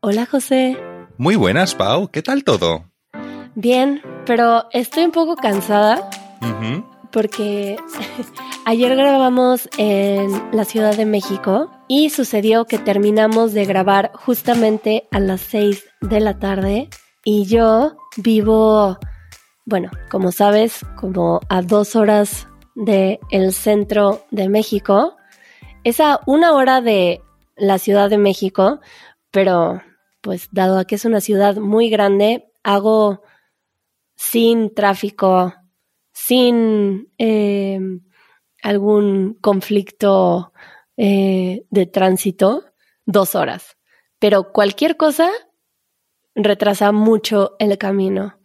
Hola José. Muy buenas, Pau. ¿Qué tal todo? Bien, pero estoy un poco cansada porque ayer grabamos en la Ciudad de México y sucedió que terminamos de grabar justamente a las 6 de la tarde y yo vivo, bueno, como sabes, como a dos horas del el centro de México. Es a una hora de la Ciudad de México, pero pues dado que es una ciudad muy grande, hago sin tráfico, sin eh, algún conflicto eh, de tránsito, dos horas. Pero cualquier cosa retrasa mucho el camino.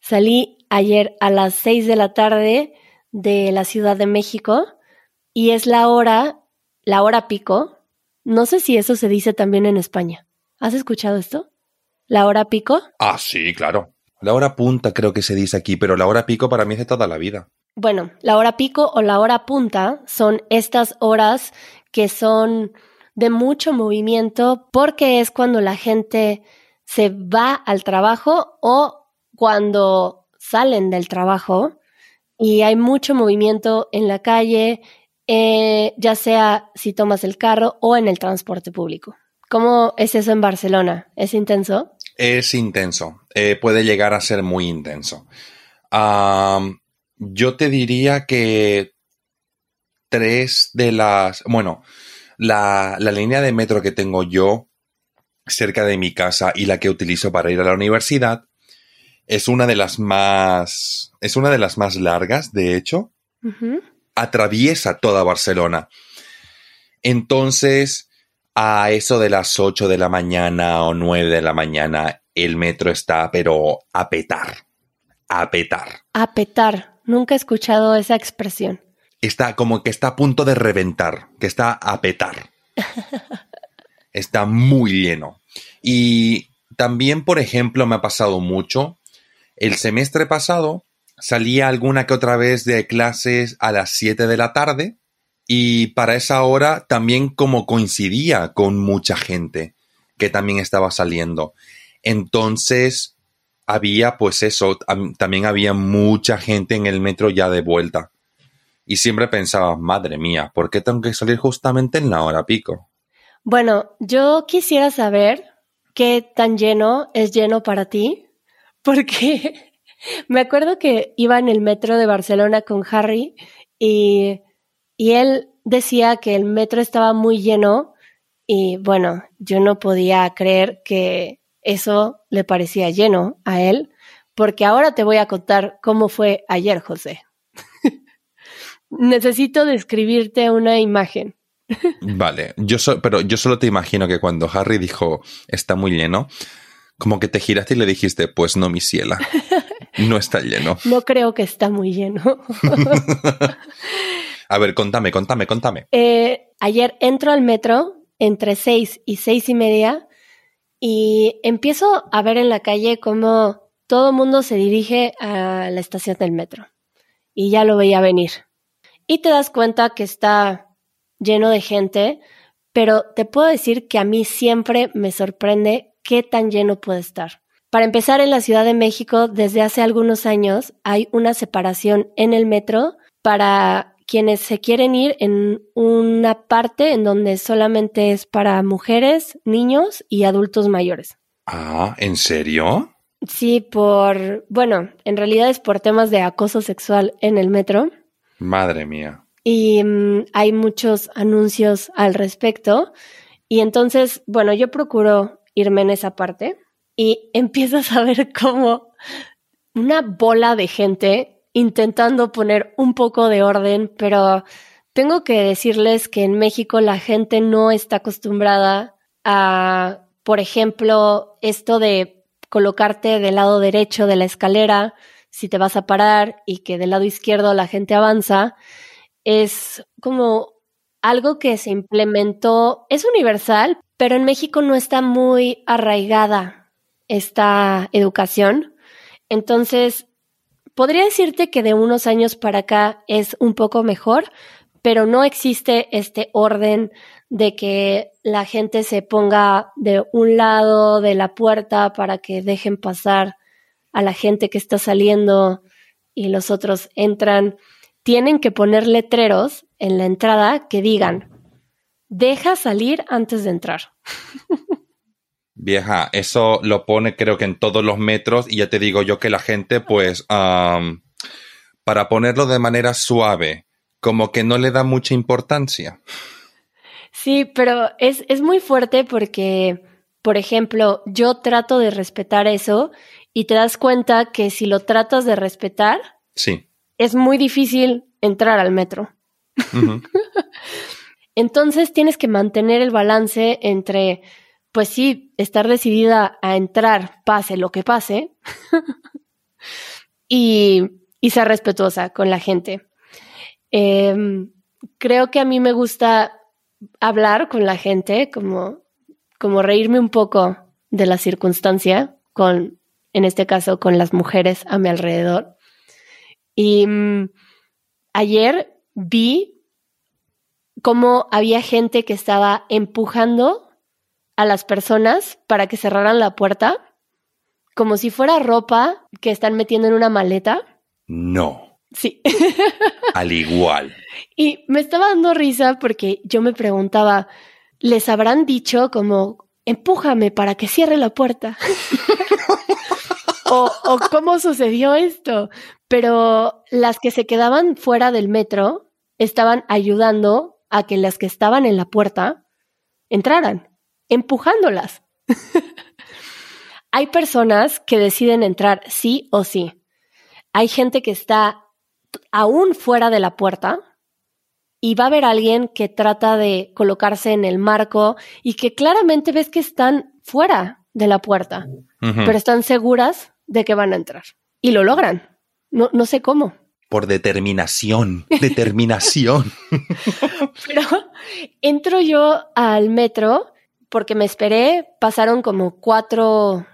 Salí ayer a las seis de la tarde de la Ciudad de México y es la hora, la hora pico. No sé si eso se dice también en España. ¿Has escuchado esto? ¿La hora pico? Ah, sí, claro. La hora punta creo que se dice aquí, pero la hora pico para mí es de toda la vida. Bueno, la hora pico o la hora punta son estas horas que son de mucho movimiento porque es cuando la gente se va al trabajo o cuando salen del trabajo y hay mucho movimiento en la calle, eh, ya sea si tomas el carro o en el transporte público. ¿Cómo es eso en Barcelona? ¿Es intenso? Es intenso. eh, puede llegar a ser muy intenso. Yo te diría que tres de las... Bueno, la, la línea de metro que tengo yo cerca de mi casa y la que utilizo para ir a la universidad es una de las más... Es una de las más largas, de hecho. Atraviesa toda Barcelona. Entonces, a eso de las 8 de la mañana o 9 de la mañana, el metro está, pero a petar. A petar. A petar. Nunca he escuchado esa expresión. Está como que está a punto de reventar, que está a petar. Está muy lleno. Y también, por ejemplo, me ha pasado mucho. El semestre pasado salía alguna que otra vez de clases a las 7 de la tarde y para esa hora también como coincidía con mucha gente que también estaba saliendo. Entonces había pues eso, tam- también había mucha gente en el metro ya de vuelta. Y siempre pensaba, madre mía, ¿por qué tengo que salir justamente en la hora pico? Bueno, yo quisiera saber qué tan lleno es lleno para ti, porque me acuerdo que iba en el metro de Barcelona con Harry y, y él decía que el metro estaba muy lleno y bueno, yo no podía creer que eso le parecía lleno a él, porque ahora te voy a contar cómo fue ayer, José. Necesito describirte una imagen. Vale, yo so- pero yo solo te imagino que cuando Harry dijo está muy lleno, como que te giraste y le dijiste, pues no, mi ciela, no está lleno. No creo que está muy lleno. A ver, contame, contame, contame. Eh, ayer entro al metro entre seis y seis y media y empiezo a ver en la calle cómo todo mundo se dirige a la estación del metro. Y ya lo veía venir. Y te das cuenta que está lleno de gente, pero te puedo decir que a mí siempre me sorprende qué tan lleno puede estar. Para empezar, en la Ciudad de México, desde hace algunos años, hay una separación en el metro para quienes se quieren ir en una parte en donde solamente es para mujeres, niños y adultos mayores. Ah, ¿en serio? Sí, por, bueno, en realidad es por temas de acoso sexual en el metro Madre mía. y mm, hay muchos anuncios al respecto. Y entonces, bueno, yo procuro irme en esa parte y empiezas a ver como una bola de gente intentando poner un poco de orden, pero tengo que decirles que en México la gente no está acostumbrada a, por ejemplo, esto de colocarte del lado derecho de la escalera si te vas a parar y que del lado izquierdo la gente avanza, es como algo que se implementó, es universal, pero en México no está muy arraigada esta educación. Entonces, podría decirte que de unos años para acá es un poco mejor, pero no existe este orden de que la gente se ponga de un lado de la puerta para que dejen pasar a la gente que está saliendo y los otros entran. Tienen que poner letreros en la entrada que digan, deja salir antes de entrar. Vieja, eso lo pone creo que en todos los metros y ya te digo yo que la gente pues para ponerlo de manera suave, como que no le da mucha importancia. Sí, pero es, es muy fuerte porque, por ejemplo, yo trato de respetar eso y te das cuenta que si lo tratas de respetar, sí. es muy difícil entrar al metro. Entonces tienes que mantener el balance entre, pues sí, estar decidida a entrar, pase lo que pase, y y ser respetuosa con la gente. Em, creo que a mí me gusta hablar con la gente, como, como reírme un poco de la circunstancia, con, en este caso, con las mujeres a mi alrededor. Y mm, ayer vi cómo había gente que estaba empujando a las personas para que cerraran la puerta, como si fuera ropa que están metiendo en una maleta no. Sí. Al igual. Y me estaba dando risa porque yo me preguntaba, ¿les habrán dicho como, empújame para que cierre la puerta? o, o cómo sucedió esto. Pero las que se quedaban fuera del metro estaban ayudando a que las que estaban en la puerta entraran, empujándolas. Hay personas que deciden entrar sí o sí. Hay gente que está aún fuera de la puerta y va a haber alguien que trata de colocarse en el marco y que claramente ves que están fuera de la puerta, pero están seguras de que van a entrar y lo logran. No, no sé cómo. Por determinación, determinación. pero entro yo al metro porque me esperé, pasaron como cuatro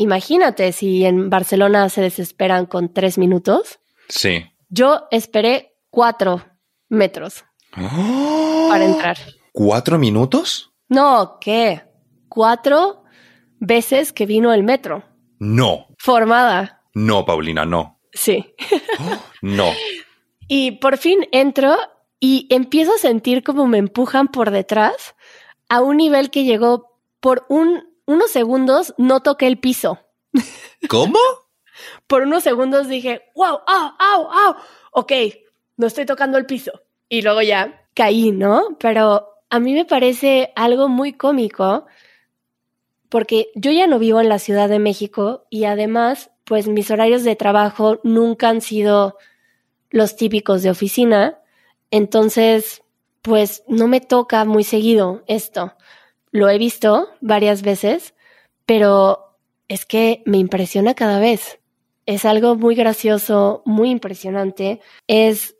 Imagínate si en Barcelona se desesperan con tres minutos. Sí. Yo esperé cuatro metros para entrar. ¿Cuatro minutos? No, ¿qué? Cuatro veces que vino el metro. No. Formada. No, Paulina, no. Sí. no. Y por fin entro y empiezo a sentir como me empujan por detrás a un nivel que llegó por un unos segundos no toqué el piso. ¿Cómo? Por unos segundos dije, wow, au, au, au. Ok, no estoy tocando el piso. Y luego ya caí, ¿no? Pero a mí me parece algo muy cómico porque yo ya no vivo en la Ciudad de México y además, pues mis horarios de trabajo nunca han sido los típicos de oficina. Entonces, pues no me toca muy seguido esto lo he visto varias veces, pero es que me impresiona cada vez. Es algo muy gracioso, muy impresionante. Es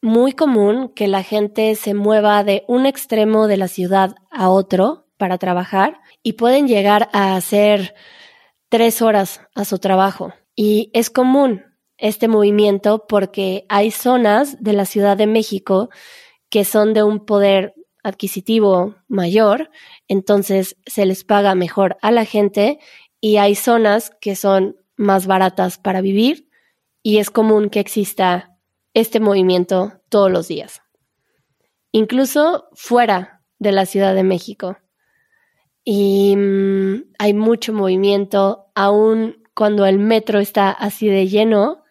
muy común que la gente se mueva de un extremo de la ciudad a otro para trabajar y pueden llegar a hacer tres horas a su trabajo. Y es común este movimiento porque hay zonas de la Ciudad de México que son de un poder adquisitivo mayor, entonces se les paga mejor a la gente y hay zonas que son más baratas para vivir y es común que exista este movimiento todos los días, incluso fuera de la Ciudad de México. Y mm, hay mucho movimiento, aún cuando el metro está así de lleno,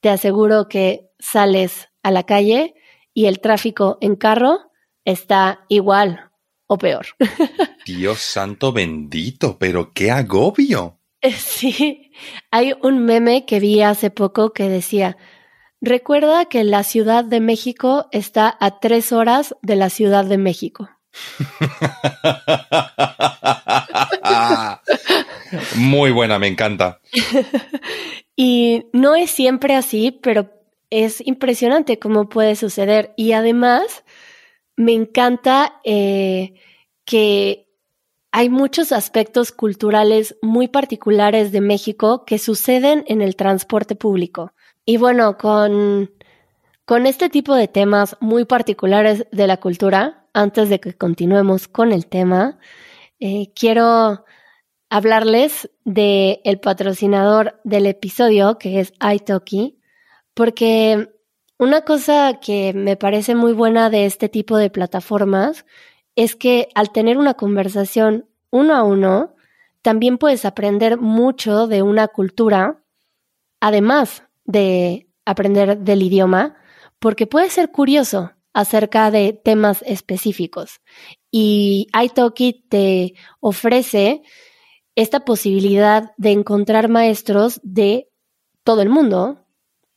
te aseguro que sales a la calle y el tráfico en carro está igual o peor. Dios santo bendito, pero qué agobio. Sí, hay un meme que vi hace poco que decía, recuerda que la Ciudad de México está a tres horas de la Ciudad de México. Muy buena, me encanta. y no es siempre así, pero es impresionante cómo puede suceder. Y además, me encanta eh, que hay muchos aspectos culturales muy particulares de México que suceden en el transporte público. Y bueno, con, Con este tipo de temas muy particulares de la cultura, antes de que continuemos con el tema, eh, quiero hablarles del el patrocinador del episodio, que es iTalki, porque una cosa que me parece muy buena de este tipo de plataformas es que al tener una conversación uno a uno, también puedes aprender mucho de una cultura, además de aprender del idioma, porque puede ser curioso acerca de temas específicos. Y Italki te ofrece esta posibilidad de encontrar maestros de todo el mundo.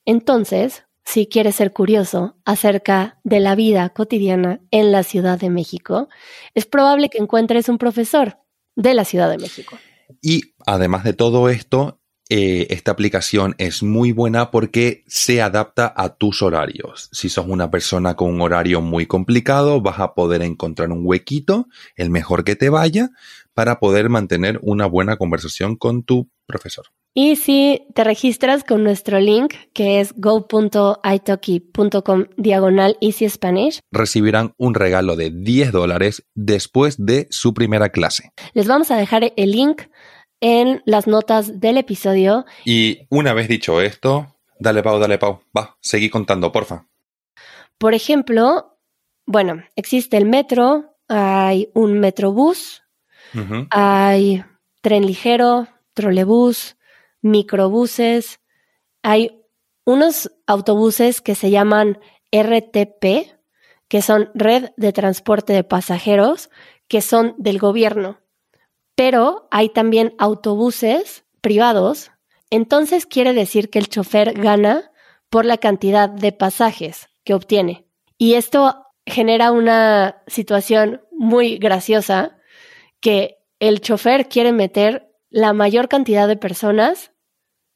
Entonces, si quieres ser curioso acerca de la vida cotidiana en la Ciudad de México, es probable que encuentres un profesor de la Ciudad de México. Y además de todo esto, eh, esta aplicación es muy buena porque se adapta a tus horarios. Si sos una persona con un horario muy complicado, vas a poder encontrar un huequito, el mejor que te vaya, para poder mantener una buena conversación con tu profesor. Y si te registras con nuestro link, que es go.italki.com diagonal easy Spanish, recibirán un regalo de 10 dólares después de su primera clase. Les vamos a dejar el link en las notas del episodio. Y una vez dicho esto, dale Pau, dale Pau, va, seguí contando, porfa. Por ejemplo, bueno, existe el metro, hay un metrobús, hay tren ligero, trolebús, microbuses, hay unos autobuses que se llaman RTP, que son Red de Transporte de Pasajeros, que son del gobierno. Pero hay también autobuses privados, entonces quiere decir que el chofer gana por la cantidad de pasajes que obtiene. Y esto genera una situación muy graciosa que el chofer quiere meter la mayor cantidad de personas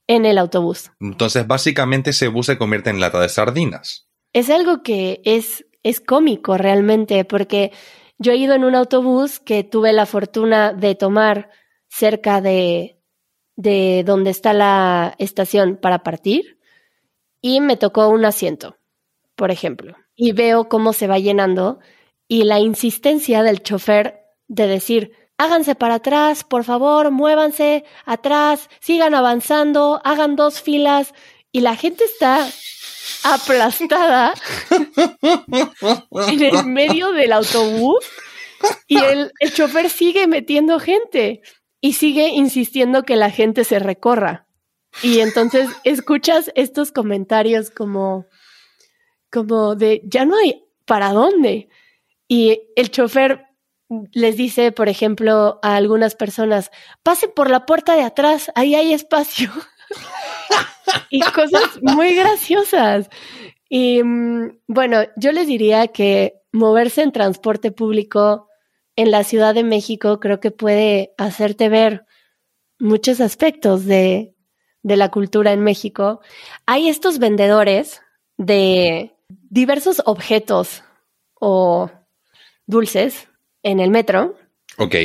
en el autobús. Entonces, básicamente ese bus se convierte en lata de sardinas. Es algo que es, es cómico realmente, porque yo he ido en un autobús que tuve la fortuna de tomar cerca de, de donde está la estación para partir y me tocó un asiento, por ejemplo, y veo cómo se va llenando y la insistencia del chofer de decir, háganse para atrás, por favor, muévanse atrás, sigan avanzando, hagan dos filas y la gente está aplastada en el medio del autobús y el, el chofer sigue metiendo gente y sigue insistiendo que la gente se recorra. Y entonces escuchas estos comentarios como, como de, ya no hay para dónde. Y el chofer les dice, por ejemplo, a algunas personas, pasen por la puerta de atrás, ahí hay espacio. y cosas muy graciosas. Y mm, bueno, yo les diría que moverse en transporte público en la Ciudad de México creo que puede hacerte ver muchos aspectos de, de la cultura en México. Hay estos vendedores de diversos objetos o dulces en el metro. Ok.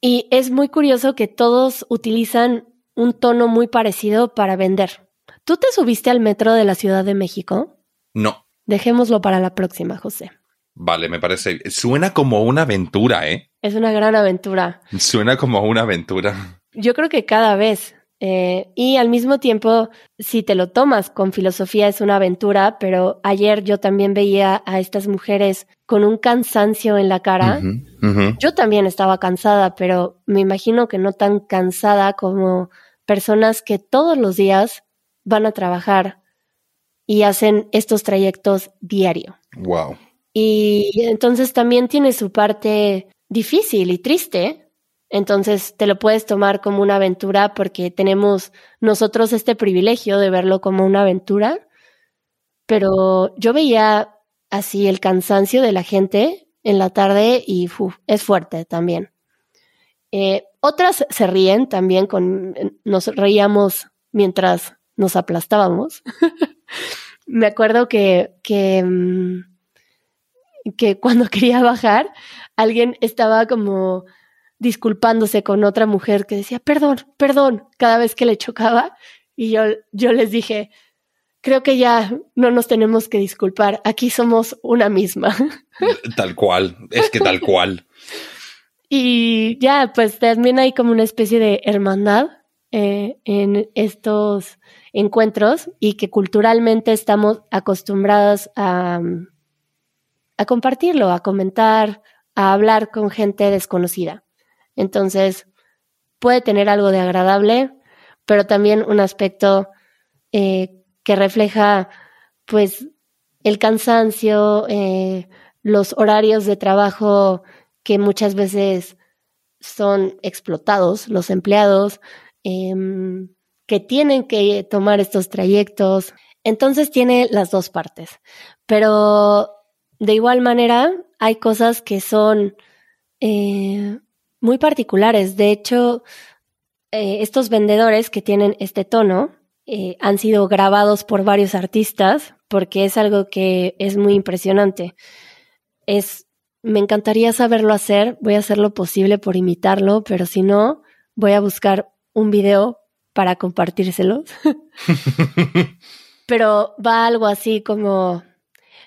Y es muy curioso que todos utilizan un tono muy parecido para vender. ¿Tú te subiste al metro de la Ciudad de México? No. Dejémoslo para la próxima, José. Vale, me parece. Suena como una aventura, ¿eh? Es una gran aventura. Suena como una aventura. Yo creo que cada vez. Eh, y al mismo tiempo, si te lo tomas con filosofía, es una aventura, pero ayer yo también veía a estas mujeres con un cansancio en la cara. Yo también estaba cansada, pero me imagino que no tan cansada como personas que todos los días van a trabajar y hacen estos trayectos diario. Wow. Y entonces también tiene su parte difícil y triste. Entonces te lo puedes tomar como una aventura porque tenemos nosotros este privilegio de verlo como una aventura. Pero yo veía así el cansancio de la gente en la tarde y es fuerte también. Eh, otras se ríen también, con, nos reíamos mientras nos aplastábamos. Me acuerdo que, que, mm, que cuando quería bajar, alguien estaba como disculpándose con otra mujer que decía, perdón, perdón, cada vez que le chocaba. Y yo, yo les dije, creo que ya no nos tenemos que disculpar. Aquí somos una misma. Tal cual, es que tal cual. y ya, pues también hay como una especie de hermandad eh, en estos encuentros y que culturalmente estamos acostumbrados a, a compartirlo, a comentar, a hablar con gente desconocida. Entonces, puede tener algo de agradable, pero también un aspecto eh, que refleja, pues, el cansancio, eh, los horarios de trabajo que muchas veces son explotados, los empleados, em, que tienen que tomar estos trayectos. Entonces tiene las dos partes, pero de igual manera hay cosas que son eh, muy particulares. De hecho, eh, estos vendedores que tienen este tono eh, han sido grabados por varios artistas porque es algo que es muy impresionante. Es, me encantaría saberlo hacer, voy a hacer lo posible por imitarlo, pero si no, voy a buscar un video para compartírselos. pero va algo así como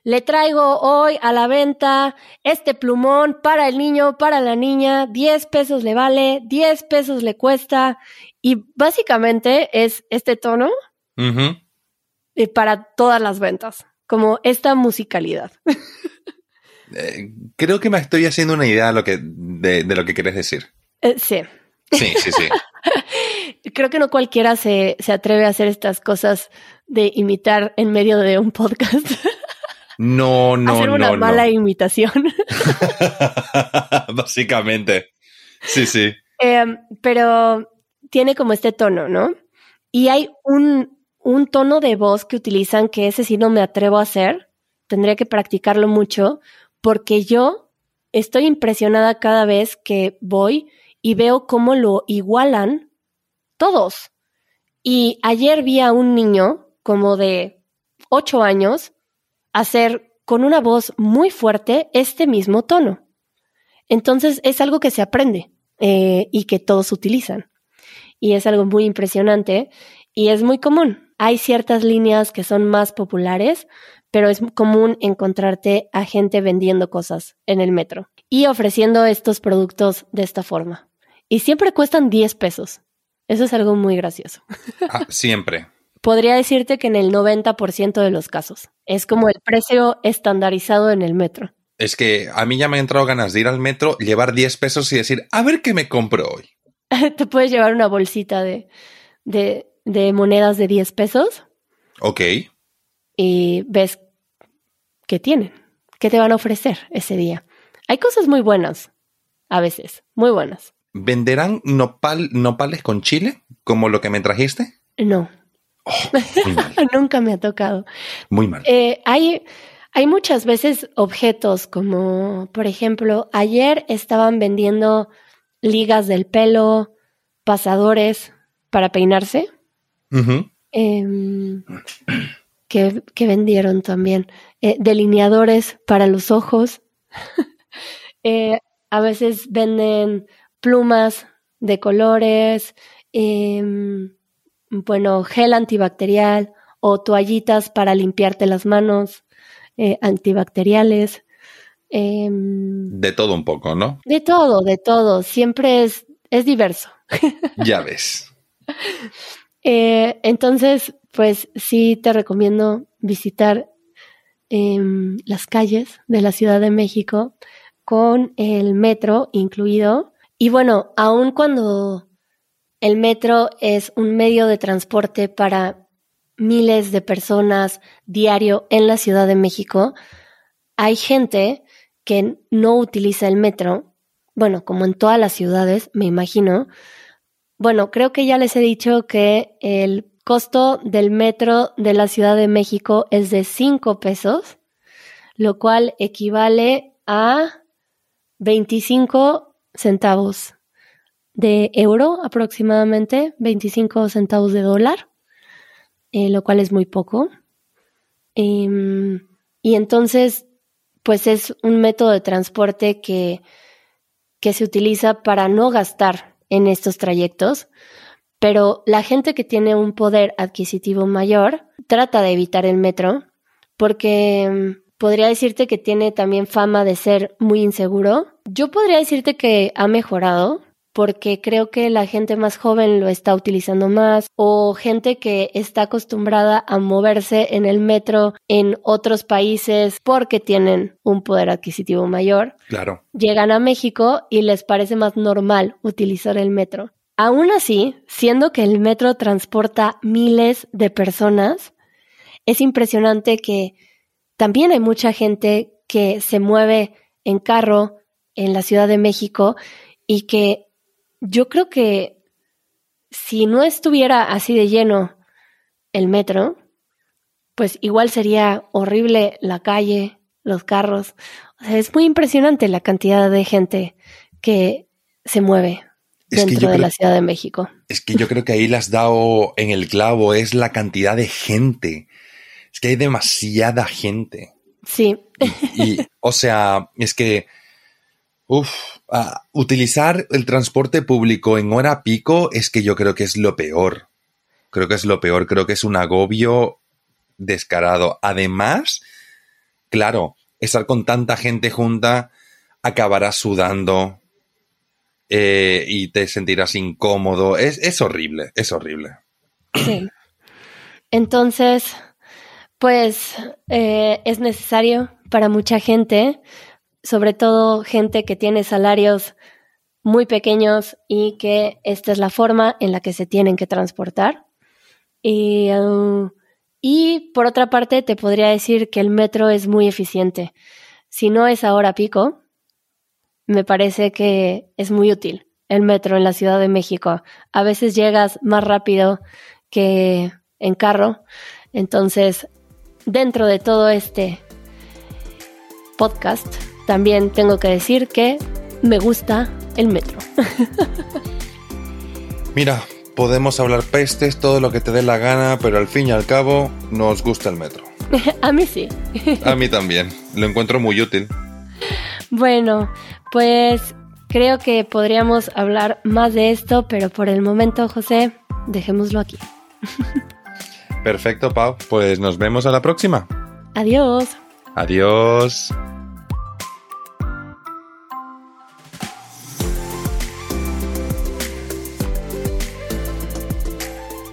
le traigo hoy a la venta este plumón para el niño, para la niña, 10 pesos le vale, 10 pesos le cuesta y básicamente es este tono eh, para todas las ventas, como esta musicalidad. Eh, creo que me estoy haciendo una idea de lo que, de, lo que quieres decir. Eh, sí. Sí, sí, sí. Creo que no cualquiera se, se atreve a hacer estas cosas de imitar en medio de un podcast. No, no, Hacer una mala imitación. Básicamente. Sí, sí. Em, pero tiene como este tono, ¿no? Y hay un, un tono de voz que utilizan que ese sí no me atrevo a hacer. Tendría que practicarlo mucho porque yo estoy impresionada cada vez que voy y veo cómo lo igualan todos. Y ayer vi a un niño como de ocho años hacer con una voz muy fuerte este mismo tono. Entonces es algo que se aprende eh, y que todos utilizan. Y es algo muy impresionante y es muy común. Hay ciertas líneas que son más populares, pero es común encontrarte a gente vendiendo cosas en el metro y ofreciendo estos productos de esta forma. Y siempre cuestan 10 pesos. Eso es algo muy gracioso. Ah, siempre podría decirte que en el 90% de los casos. Es como el precio estandarizado en el metro. Es que a mí ya me han entrado ganas de ir al metro, llevar 10 pesos y decir, a ver qué me compro hoy. Te puedes llevar una bolsita de, de, de monedas de 10 pesos. Ok. Y ves qué tienen, qué te van a ofrecer ese día. Hay cosas muy buenas, a veces, muy buenas. ¿Venderán nopal, nopales con chile, como lo que me trajiste? No. Nunca me ha tocado. Muy mal. Eh, hay, hay muchas veces objetos como, por ejemplo, ayer estaban vendiendo ligas del pelo, pasadores para peinarse. Em, que, vendieron también. Eh, delineadores para los ojos. Eh, a veces venden plumas de colores. Em, bueno, gel antibacterial o toallitas para limpiarte las manos, eh, antibacteriales. Em, de todo un poco, ¿no? De todo, de todo. Siempre es, es diverso. Ya ves. Eh, entonces, pues sí te recomiendo visitar em, las calles de la Ciudad de México con el metro incluido. Y bueno, aun cuando el metro es un medio de transporte para miles de personas diario en la Ciudad de México. Hay gente que no utiliza el metro, bueno, como en todas las ciudades, me imagino. Bueno, creo que ya les he dicho que el costo del metro de la Ciudad de México es de 5 pesos, lo cual equivale a 25 centavos de euro aproximadamente, 25 centavos de dólar, eh, lo cual es muy poco. Em, y entonces, pues es un método de transporte que, que se utiliza para no gastar en estos trayectos, Pero la gente que tiene un poder adquisitivo mayor trata de evitar el metro porque mm, podría decirte que tiene también fama de ser muy inseguro. Yo podría decirte que ha mejorado porque creo que la gente más joven lo está utilizando más o gente que está acostumbrada a moverse en el metro en otros países porque tienen un poder adquisitivo mayor. Claro. Llegan a México y les parece más normal utilizar el metro. Aún así, siendo que el metro transporta miles de personas, es impresionante que también hay mucha gente que se mueve en carro en la Ciudad de México y que yo creo que si no estuviera así de lleno el metro, pues igual sería horrible la calle, los carros. O sea, es muy impresionante la cantidad de gente que se mueve dentro de la Ciudad de México. Es que yo creo que ahí le has dado en el clavo, es la cantidad de gente. Es que hay demasiada gente. Sí. Y, o sea, es que, uff, utilizar el transporte público en hora pico es que yo creo que es lo peor. Creo que es lo peor, creo que es un agobio descarado. Además, claro, estar con tanta gente junta acabarás sudando eh, y te sentirás incómodo. Es, es horrible, es horrible. Sí. Entonces, pues eh, es necesario para mucha gente, sobre todo gente que tiene salarios muy pequeños y que esta es la forma en la que se tienen que transportar. Y, um, y por otra parte, te podría decir que el metro es muy eficiente. Si no es ahora pico, me parece que es muy útil el metro en la Ciudad de México. A veces llegas más rápido que en carro. Entonces, dentro de todo este podcast, también tengo que decir que me gusta el metro. Mira, podemos hablar pestes, todo lo que te dé la gana, pero al fin y al cabo nos gusta el metro. A mí sí. A mí también. Lo encuentro muy útil. Bueno, pues creo que podríamos hablar más de esto, pero por el momento, José, dejémoslo aquí. Perfecto, Pau. Pues nos vemos a la próxima. Adiós. Adiós.